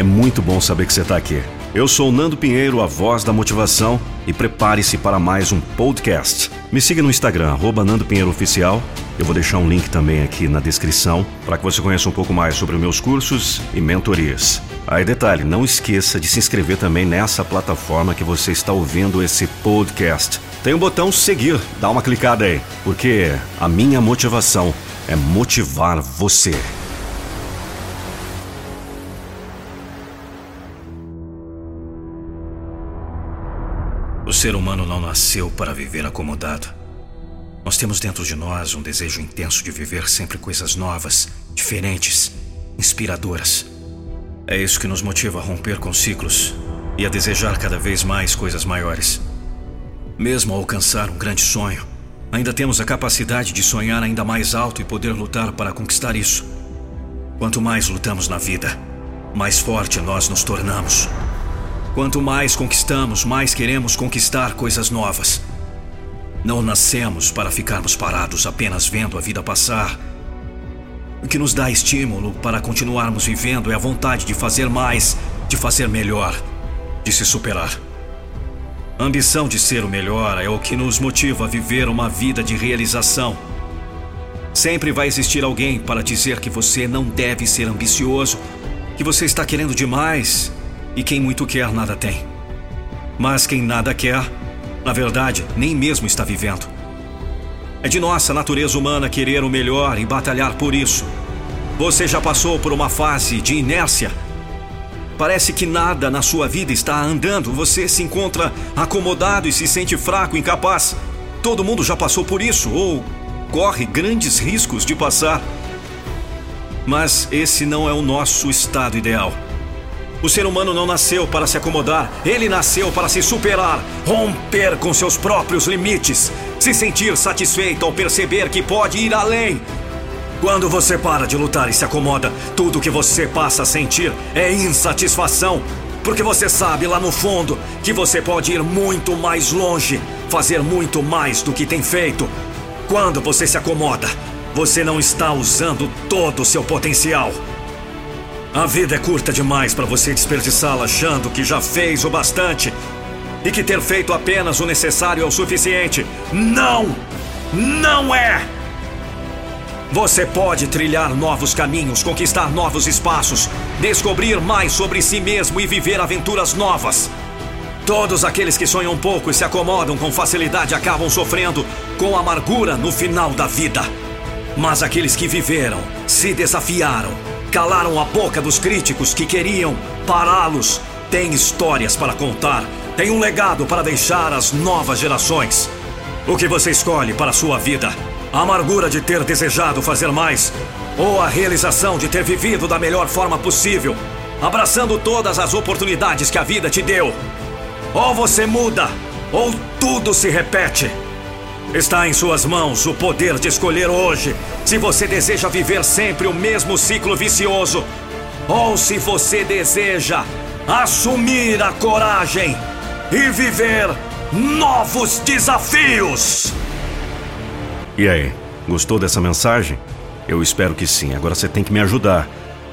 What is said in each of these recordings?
É muito bom saber que você está aqui. Eu sou Nando Pinheiro, a voz da motivação, e prepare-se para mais um podcast. Me siga no Instagram, arroba Nando Pinheiro Oficial. Eu vou deixar um link também aqui na descrição para que você conheça um pouco mais sobre meus cursos e mentorias. Aí detalhe, não esqueça de se inscrever também nessa plataforma que você está ouvindo esse podcast. Tem o um botão seguir, dá uma clicada aí, porque a minha motivação é motivar você. O ser humano não nasceu para viver acomodado. Nós temos dentro de nós um desejo intenso de viver sempre coisas novas, diferentes, inspiradoras. É isso que nos motiva a romper com ciclos e a desejar cada vez mais coisas maiores. Mesmo ao alcançar um grande sonho, ainda temos a capacidade de sonhar ainda mais alto e poder lutar para conquistar isso. Quanto mais lutamos na vida, mais forte nós nos tornamos. Quanto mais conquistamos, mais queremos conquistar coisas novas. Não nascemos para ficarmos parados apenas vendo a vida passar. O que nos dá estímulo para continuarmos vivendo é a vontade de fazer mais, de fazer melhor, de se superar. A ambição de ser o melhor é o que nos motiva a viver uma vida de realização. Sempre vai existir alguém para dizer que você não deve ser ambicioso, que você está querendo demais e quem muito quer, nada tem. Mas quem nada quer, na verdade, nem mesmo está vivendo. É de nossa natureza humana querer o melhor e batalhar por isso. Você já passou por uma fase de inércia? Parece que nada na sua vida está andando, você se encontra acomodado e se sente fraco, incapaz. Todo mundo já passou por isso ou corre grandes riscos de passar. Mas esse não é o nosso estado ideal. O ser humano não nasceu para se acomodar, ele nasceu para se superar, romper com seus próprios limites, se sentir satisfeito ao perceber que pode ir além. Quando você para de lutar e se acomoda, tudo que você passa a sentir é insatisfação, porque você sabe lá no fundo que você pode ir muito mais longe, fazer muito mais do que tem feito. Quando você se acomoda, você não está usando todo o seu potencial. A vida é curta demais para você desperdiçá-la achando que já fez o bastante e que ter feito apenas o necessário é o suficiente. Não! Não é! Você pode trilhar novos caminhos, conquistar novos espaços, descobrir mais sobre si mesmo e viver aventuras novas. Todos aqueles que sonham pouco e se acomodam com facilidade acabam sofrendo com amargura no final da vida. Mas aqueles que viveram, se desafiaram, Calaram a boca dos críticos que queriam pará-los. Tem histórias para contar, tem um legado para deixar às novas gerações. O que você escolhe para a sua vida? A amargura de ter desejado fazer mais? Ou a realização de ter vivido da melhor forma possível, abraçando todas as oportunidades que a vida te deu? Ou você muda, ou tudo se repete. Está em suas mãos o poder de escolher hoje se você deseja viver sempre o mesmo ciclo vicioso ou se você deseja assumir a coragem e viver novos desafios. E aí, gostou dessa mensagem? Eu espero que sim. Agora você tem que me ajudar.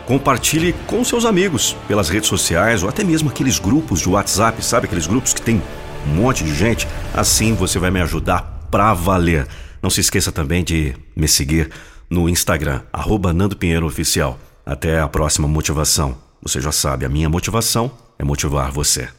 Compartilhe com seus amigos pelas redes sociais ou até mesmo aqueles grupos de WhatsApp, sabe aqueles grupos que tem um monte de gente? Assim você vai me ajudar pra valer. Não se esqueça também de me seguir no Instagram, arroba Nando Pinheiro Oficial. Até a próxima motivação. Você já sabe, a minha motivação é motivar você.